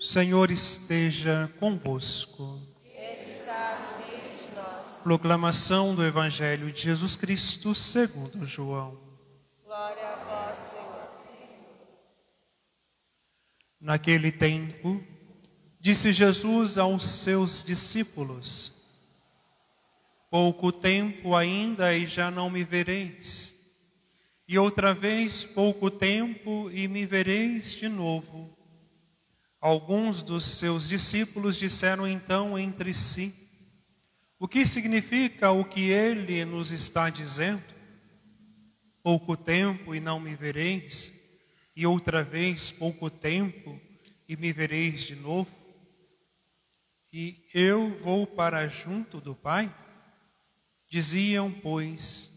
O Senhor esteja convosco. Ele está no meio de nós. Proclamação do Evangelho de Jesus Cristo segundo João. Glória a vós, Senhor. Naquele tempo, disse Jesus aos seus discípulos: Pouco tempo ainda e já não me vereis. E outra vez pouco tempo e me vereis de novo. Alguns dos seus discípulos disseram então entre si: O que significa o que ele nos está dizendo? Pouco tempo e não me vereis, e outra vez pouco tempo e me vereis de novo? E eu vou para junto do Pai? Diziam, pois,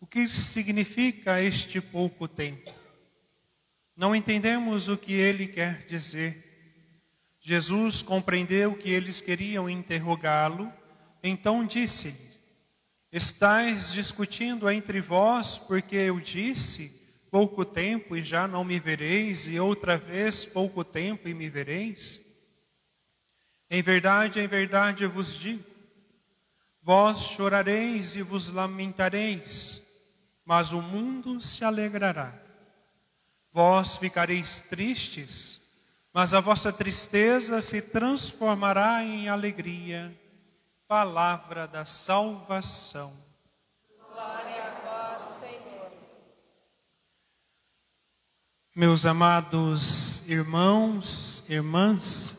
o que significa este pouco tempo? Não entendemos o que ele quer dizer. Jesus compreendeu que eles queriam interrogá-lo, então disse-lhe: Estais discutindo entre vós, porque eu disse: pouco tempo e já não me vereis, e outra vez pouco tempo e me vereis? Em verdade, em verdade eu vos digo: vós chorareis e vos lamentareis, mas o mundo se alegrará. Vós ficareis tristes, mas a vossa tristeza se transformará em alegria. Palavra da salvação. Glória a vós, Senhor. Meus amados irmãos, irmãs,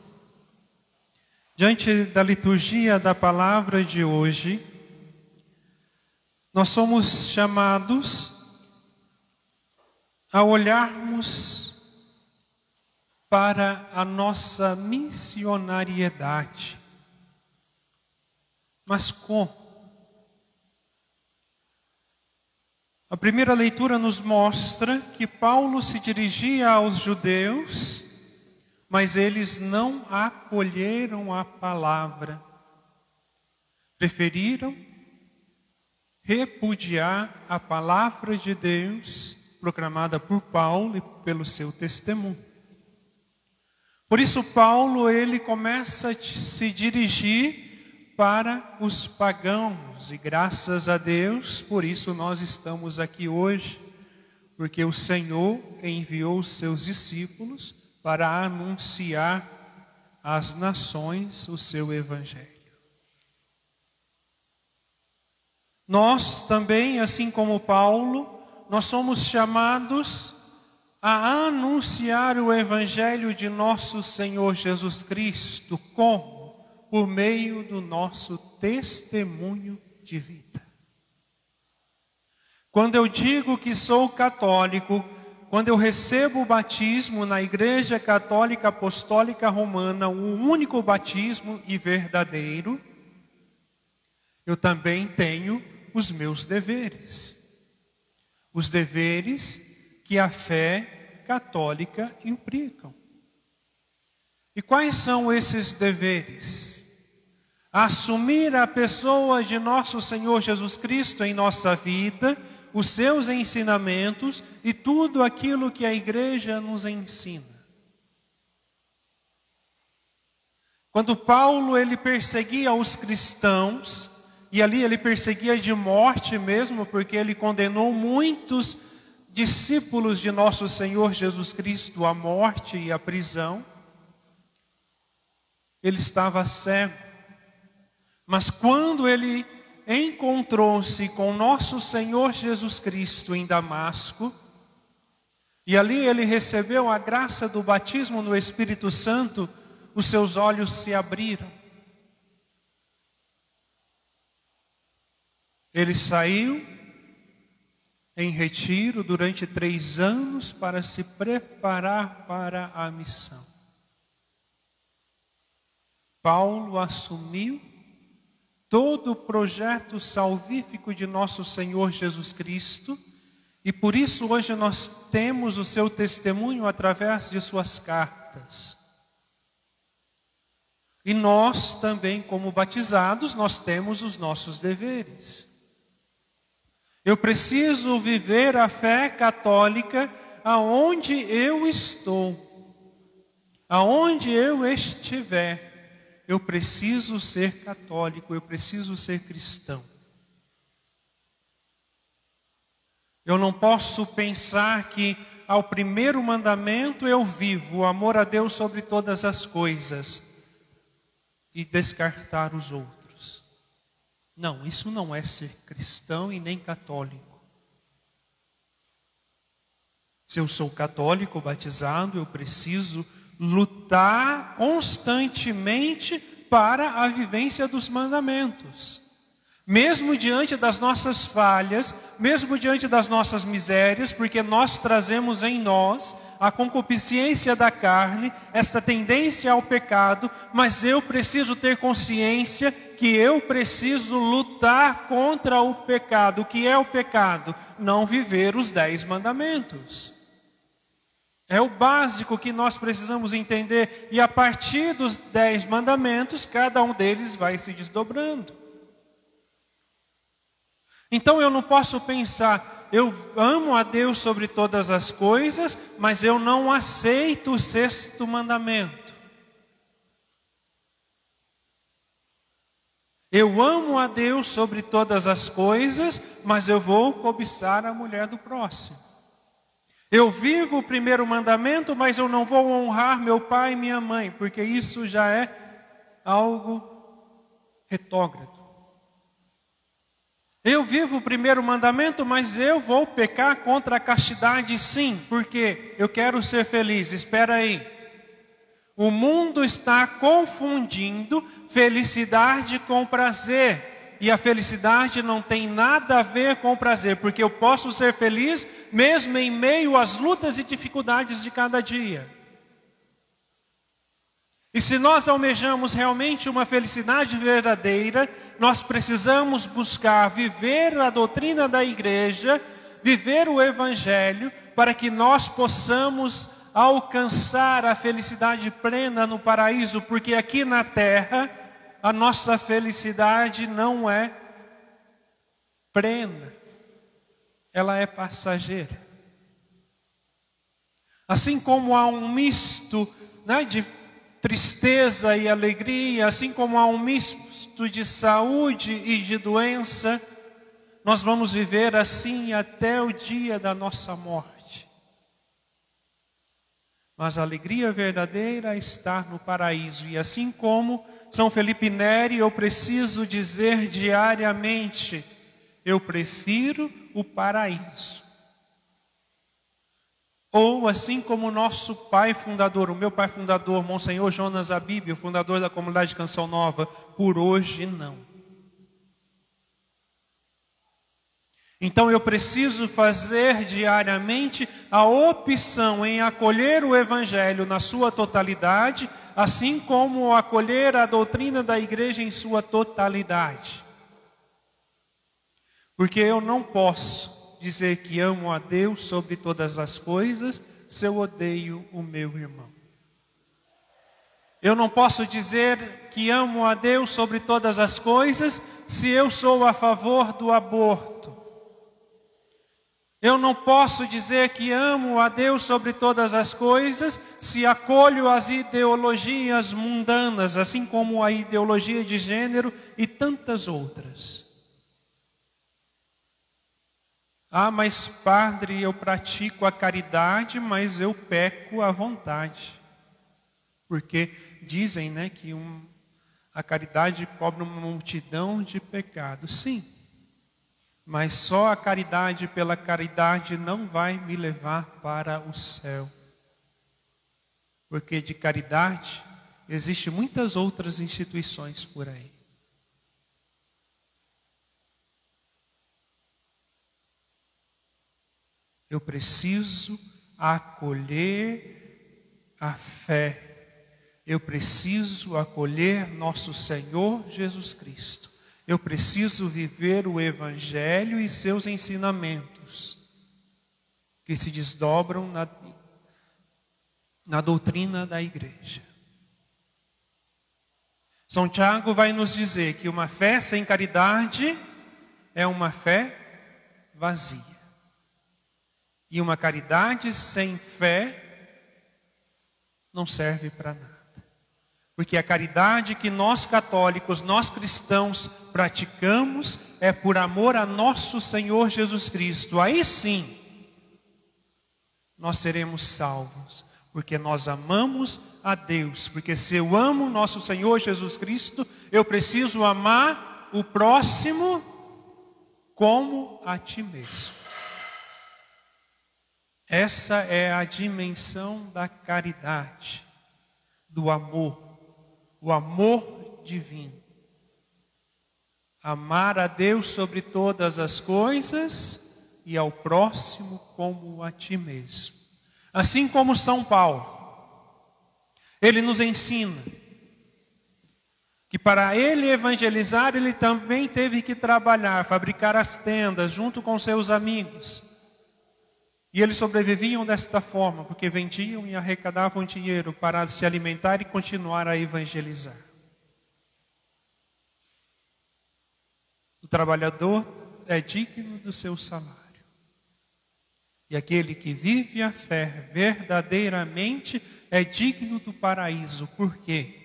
diante da liturgia da palavra de hoje, nós somos chamados a olharmos para a nossa missionariedade. Mas como? A primeira leitura nos mostra que Paulo se dirigia aos judeus, mas eles não acolheram a palavra. Preferiram repudiar a palavra de Deus proclamada por Paulo e pelo seu testemunho. Por isso Paulo ele começa a se dirigir para os pagãos e graças a Deus, por isso nós estamos aqui hoje, porque o Senhor enviou seus discípulos para anunciar às nações o seu evangelho. Nós também, assim como Paulo, nós somos chamados a anunciar o Evangelho de nosso Senhor Jesus Cristo, como? Por meio do nosso testemunho de vida. Quando eu digo que sou católico, quando eu recebo o batismo na Igreja Católica Apostólica Romana, o único batismo e verdadeiro, eu também tenho os meus deveres. Os deveres que a fé católica implicam. E quais são esses deveres? Assumir a pessoa de nosso Senhor Jesus Cristo em nossa vida, os seus ensinamentos e tudo aquilo que a igreja nos ensina. Quando Paulo ele perseguia os cristãos, e ali ele perseguia de morte mesmo, porque ele condenou muitos discípulos de nosso Senhor Jesus Cristo à morte e à prisão, ele estava cego. Mas quando ele encontrou-se com nosso Senhor Jesus Cristo em Damasco, e ali ele recebeu a graça do batismo no Espírito Santo, os seus olhos se abriram. Ele saiu em retiro durante três anos para se preparar para a missão. Paulo assumiu todo o projeto salvífico de nosso Senhor Jesus Cristo, e por isso hoje nós temos o seu testemunho através de suas cartas. E nós também, como batizados, nós temos os nossos deveres. Eu preciso viver a fé católica aonde eu estou. Aonde eu estiver, eu preciso ser católico, eu preciso ser cristão. Eu não posso pensar que ao primeiro mandamento eu vivo o amor a Deus sobre todas as coisas e descartar os outros. Não, isso não é ser cristão e nem católico. Se eu sou católico batizado, eu preciso lutar constantemente para a vivência dos mandamentos. Mesmo diante das nossas falhas, mesmo diante das nossas misérias, porque nós trazemos em nós a concupiscência da carne, essa tendência ao pecado, mas eu preciso ter consciência que eu preciso lutar contra o pecado. O que é o pecado? Não viver os dez mandamentos. É o básico que nós precisamos entender, e a partir dos dez mandamentos, cada um deles vai se desdobrando. Então eu não posso pensar, eu amo a Deus sobre todas as coisas, mas eu não aceito o sexto mandamento. Eu amo a Deus sobre todas as coisas, mas eu vou cobiçar a mulher do próximo. Eu vivo o primeiro mandamento, mas eu não vou honrar meu pai e minha mãe, porque isso já é algo retógrado. Eu vivo o primeiro mandamento, mas eu vou pecar contra a castidade sim, porque eu quero ser feliz. Espera aí. O mundo está confundindo felicidade com prazer. E a felicidade não tem nada a ver com prazer, porque eu posso ser feliz mesmo em meio às lutas e dificuldades de cada dia. E se nós almejamos realmente uma felicidade verdadeira, nós precisamos buscar viver a doutrina da igreja, viver o evangelho, para que nós possamos alcançar a felicidade plena no paraíso, porque aqui na terra a nossa felicidade não é plena, ela é passageira. Assim como há um misto né, de tristeza e alegria, assim como há um misto de saúde e de doença, nós vamos viver assim até o dia da nossa morte. Mas a alegria verdadeira está no paraíso, e assim como São Felipe Neri, eu preciso dizer diariamente: eu prefiro o paraíso. Ou assim como o nosso pai fundador, o meu pai fundador, Monsenhor Jonas Abib, o fundador da comunidade de Canção Nova, por hoje não. Então eu preciso fazer diariamente a opção em acolher o Evangelho na sua totalidade, assim como acolher a doutrina da igreja em sua totalidade. Porque eu não posso dizer que amo a Deus sobre todas as coisas se eu odeio o meu irmão? Eu não posso dizer que amo a Deus sobre todas as coisas se eu sou a favor do aborto. Eu não posso dizer que amo a Deus sobre todas as coisas se acolho as ideologias mundanas, assim como a ideologia de gênero e tantas outras. Ah, mas padre, eu pratico a caridade, mas eu peco à vontade. Porque dizem né, que um, a caridade cobre uma multidão de pecados. Sim, mas só a caridade pela caridade não vai me levar para o céu. Porque de caridade existem muitas outras instituições por aí. Eu preciso acolher a fé. Eu preciso acolher nosso Senhor Jesus Cristo. Eu preciso viver o Evangelho e seus ensinamentos, que se desdobram na, na doutrina da igreja. São Tiago vai nos dizer que uma fé sem caridade é uma fé vazia. E uma caridade sem fé não serve para nada. Porque a caridade que nós católicos, nós cristãos praticamos é por amor a nosso Senhor Jesus Cristo. Aí sim, nós seremos salvos, porque nós amamos a Deus. Porque se eu amo nosso Senhor Jesus Cristo, eu preciso amar o próximo como a ti mesmo. Essa é a dimensão da caridade, do amor, o amor divino. Amar a Deus sobre todas as coisas e ao próximo como a ti mesmo. Assim como São Paulo, ele nos ensina que para ele evangelizar, ele também teve que trabalhar, fabricar as tendas junto com seus amigos e eles sobreviviam desta forma, porque vendiam e arrecadavam dinheiro para se alimentar e continuar a evangelizar. O trabalhador é digno do seu salário. E aquele que vive a fé verdadeiramente é digno do paraíso. Por quê?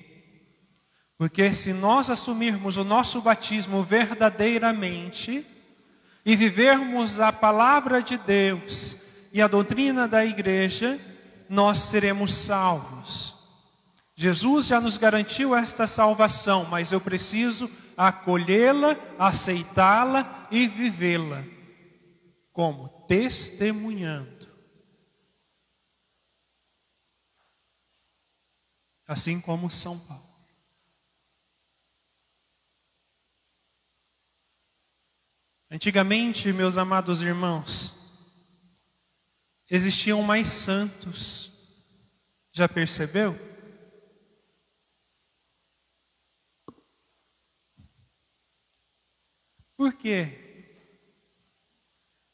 Porque se nós assumirmos o nosso batismo verdadeiramente e vivermos a palavra de Deus, e a doutrina da igreja, nós seremos salvos. Jesus já nos garantiu esta salvação, mas eu preciso acolhê-la, aceitá-la e vivê-la. Como? Testemunhando. Assim como São Paulo. Antigamente, meus amados irmãos, existiam mais santos. Já percebeu? Por quê?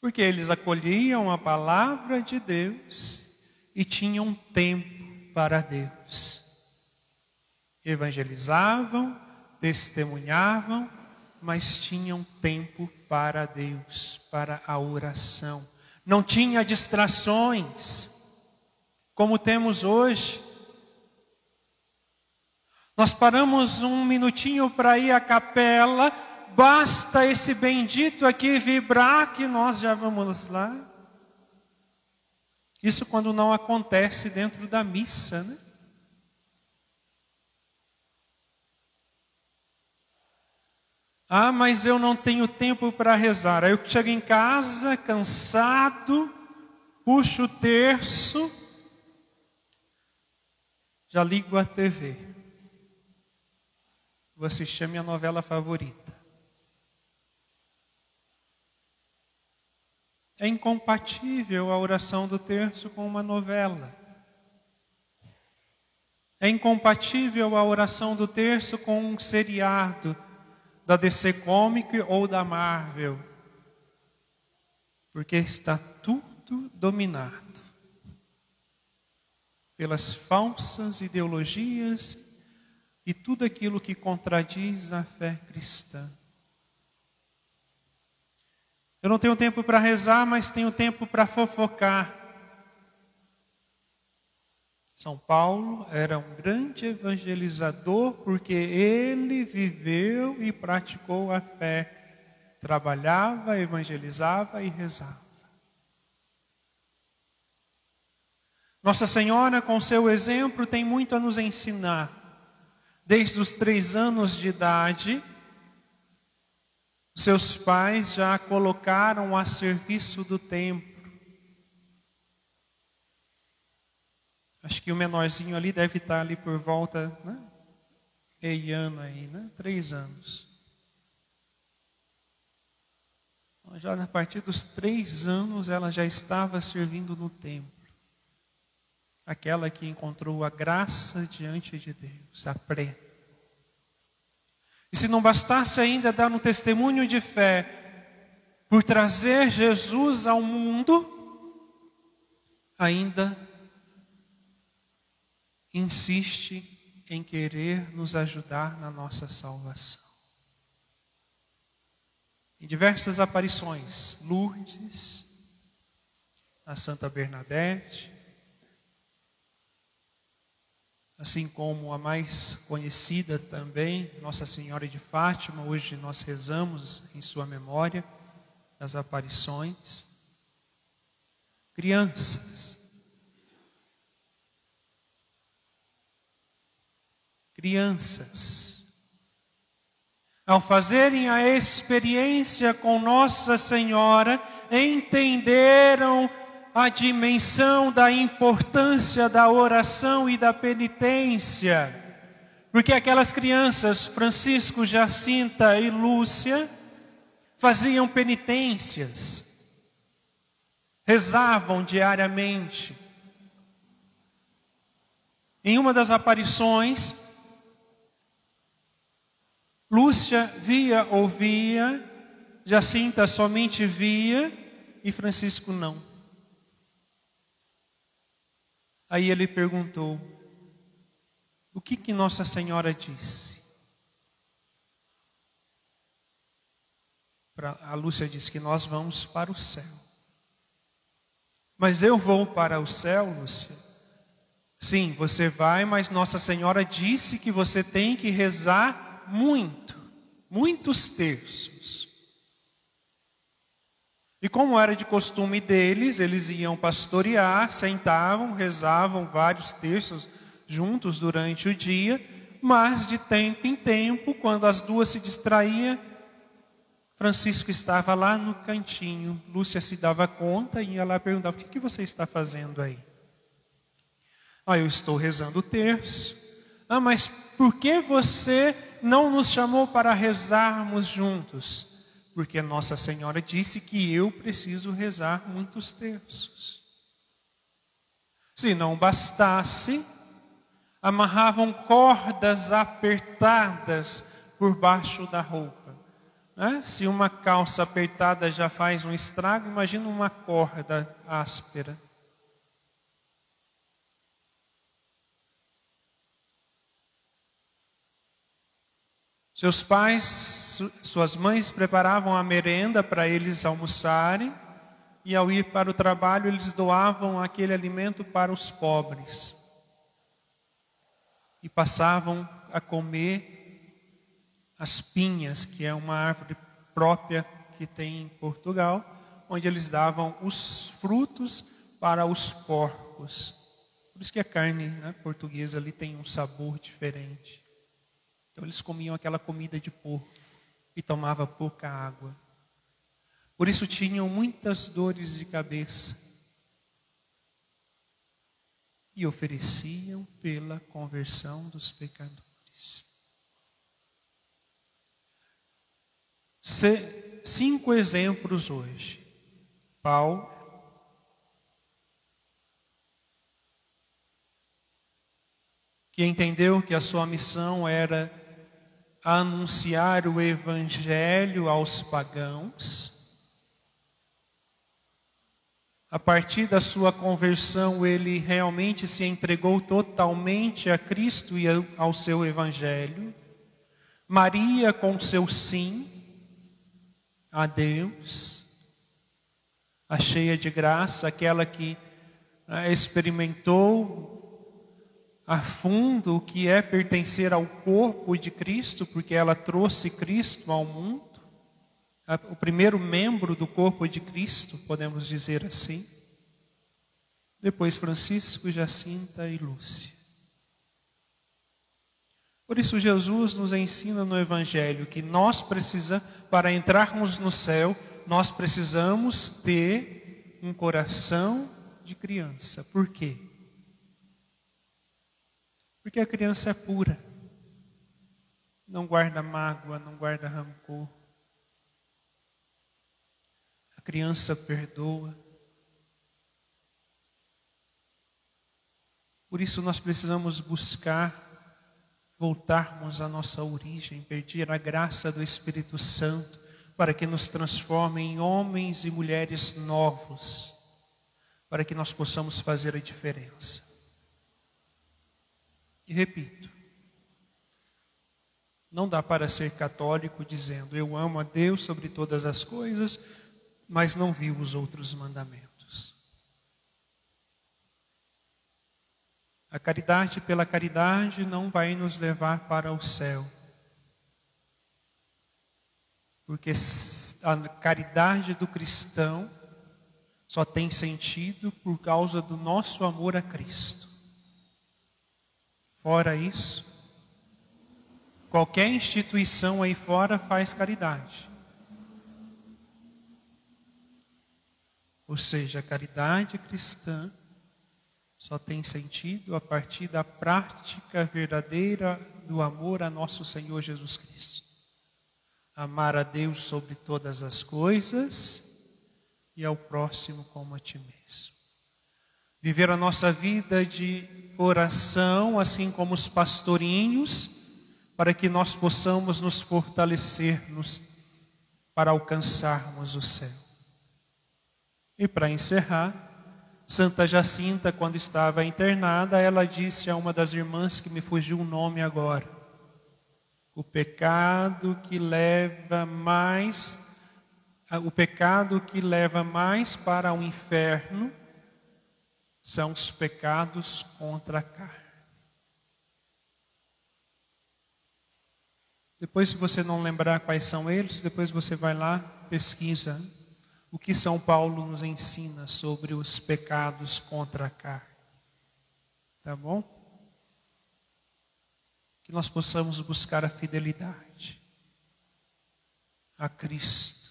Porque eles acolhiam a palavra de Deus e tinham tempo para Deus. Evangelizavam, testemunhavam, mas tinham tempo para Deus, para a oração não tinha distrações, como temos hoje. Nós paramos um minutinho para ir à capela, basta esse bendito aqui vibrar que nós já vamos lá. Isso quando não acontece dentro da missa, né? Ah, mas eu não tenho tempo para rezar. Aí eu chego em casa, cansado, puxo o terço, já ligo a TV. Vou assistir a minha novela favorita. É incompatível a oração do terço com uma novela. É incompatível a oração do terço com um seriado da DC Comic ou da Marvel, porque está tudo dominado pelas falsas ideologias e tudo aquilo que contradiz a fé cristã. Eu não tenho tempo para rezar, mas tenho tempo para fofocar. São Paulo era um grande evangelizador porque ele viveu e praticou a fé, trabalhava, evangelizava e rezava. Nossa Senhora, com seu exemplo, tem muito a nos ensinar. Desde os três anos de idade, seus pais já a colocaram a serviço do templo Acho que o menorzinho ali deve estar ali por volta, né? ano aí, né? Três anos. Já a partir dos três anos ela já estava servindo no templo. Aquela que encontrou a graça diante de Deus, a pré. E se não bastasse ainda dar um testemunho de fé por trazer Jesus ao mundo, ainda insiste em querer nos ajudar na nossa salvação. Em diversas aparições, Lourdes, a Santa Bernadette, assim como a mais conhecida também, Nossa Senhora de Fátima, hoje nós rezamos em sua memória das aparições. Crianças. Crianças. Ao fazerem a experiência com Nossa Senhora, entenderam a dimensão da importância da oração e da penitência. Porque aquelas crianças, Francisco, Jacinta e Lúcia, faziam penitências, rezavam diariamente. Em uma das aparições, Lúcia via, ouvia, Jacinta somente via e Francisco não. Aí ele perguntou: O que que Nossa Senhora disse? A Lúcia disse que nós vamos para o céu. Mas eu vou para o céu, Lúcia? Sim, você vai, mas Nossa Senhora disse que você tem que rezar muito, muitos terços. E como era de costume deles, eles iam pastorear, sentavam, rezavam vários terços juntos durante o dia, mas de tempo em tempo, quando as duas se distraíam, Francisco estava lá no cantinho. Lúcia se dava conta e ia lá perguntava: O que, que você está fazendo aí? Ah, eu estou rezando o terço. Ah, mas por que você não nos chamou para rezarmos juntos? porque Nossa Senhora disse que eu preciso rezar muitos terços. Se não bastasse, amarravam cordas apertadas por baixo da roupa. Né? Se uma calça apertada já faz um estrago, imagina uma corda áspera. Seus pais, suas mães preparavam a merenda para eles almoçarem, e ao ir para o trabalho, eles doavam aquele alimento para os pobres. E passavam a comer as pinhas, que é uma árvore própria que tem em Portugal, onde eles davam os frutos para os porcos. Por isso que a carne né, portuguesa ali tem um sabor diferente. Então eles comiam aquela comida de porco e tomavam pouca água. Por isso tinham muitas dores de cabeça. E ofereciam pela conversão dos pecadores. cinco exemplos hoje. Paulo, que entendeu que a sua missão era a anunciar o evangelho aos pagãos. A partir da sua conversão, ele realmente se entregou totalmente a Cristo e ao seu evangelho. Maria, com seu sim a Deus, a cheia de graça, aquela que né, experimentou a fundo o que é pertencer ao corpo de Cristo, porque ela trouxe Cristo ao mundo, o primeiro membro do corpo de Cristo, podemos dizer assim. Depois Francisco, Jacinta e Lúcia. Por isso Jesus nos ensina no Evangelho que nós precisamos, para entrarmos no céu, nós precisamos ter um coração de criança. Por quê? Porque a criança é pura. Não guarda mágoa, não guarda rancor. A criança perdoa. Por isso nós precisamos buscar voltarmos à nossa origem, pedir a graça do Espírito Santo para que nos transforme em homens e mulheres novos, para que nós possamos fazer a diferença. E repito, não dá para ser católico dizendo eu amo a Deus sobre todas as coisas, mas não vivo os outros mandamentos. A caridade pela caridade não vai nos levar para o céu. Porque a caridade do cristão só tem sentido por causa do nosso amor a Cristo. Fora isso, qualquer instituição aí fora faz caridade. Ou seja, a caridade cristã só tem sentido a partir da prática verdadeira do amor a nosso Senhor Jesus Cristo. Amar a Deus sobre todas as coisas e ao próximo como a ti mesmo. Viver a nossa vida de oração, assim como os pastorinhos, para que nós possamos nos fortalecermos para alcançarmos o céu. E para encerrar, Santa Jacinta, quando estava internada, ela disse a uma das irmãs que me fugiu o nome agora: o pecado que leva mais o pecado que leva mais para o inferno são os pecados contra a carne. Depois, se você não lembrar quais são eles, depois você vai lá, pesquisa o que São Paulo nos ensina sobre os pecados contra a carne. Tá bom? Que nós possamos buscar a fidelidade a Cristo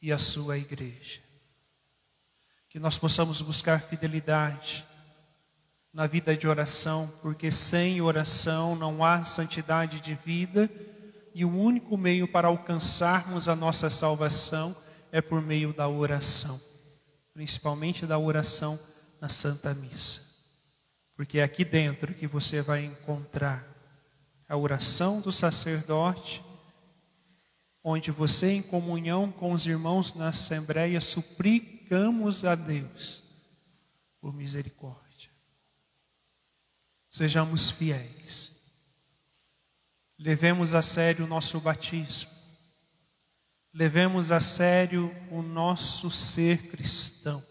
e a sua igreja. Que nós possamos buscar fidelidade na vida de oração, porque sem oração não há santidade de vida e o único meio para alcançarmos a nossa salvação é por meio da oração, principalmente da oração na Santa Missa. Porque é aqui dentro que você vai encontrar a oração do sacerdote onde você, em comunhão com os irmãos na Assembleia, suplicamos a Deus por misericórdia. Sejamos fiéis. Levemos a sério o nosso batismo. Levemos a sério o nosso ser cristão.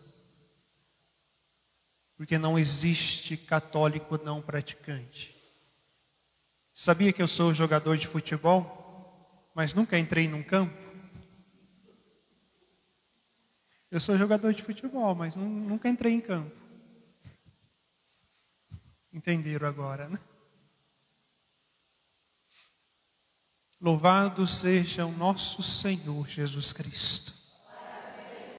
Porque não existe católico não praticante. Sabia que eu sou jogador de futebol? mas nunca entrei num campo. Eu sou jogador de futebol, mas nunca entrei em campo. Entenderam agora, né? Louvado seja o nosso Senhor Jesus Cristo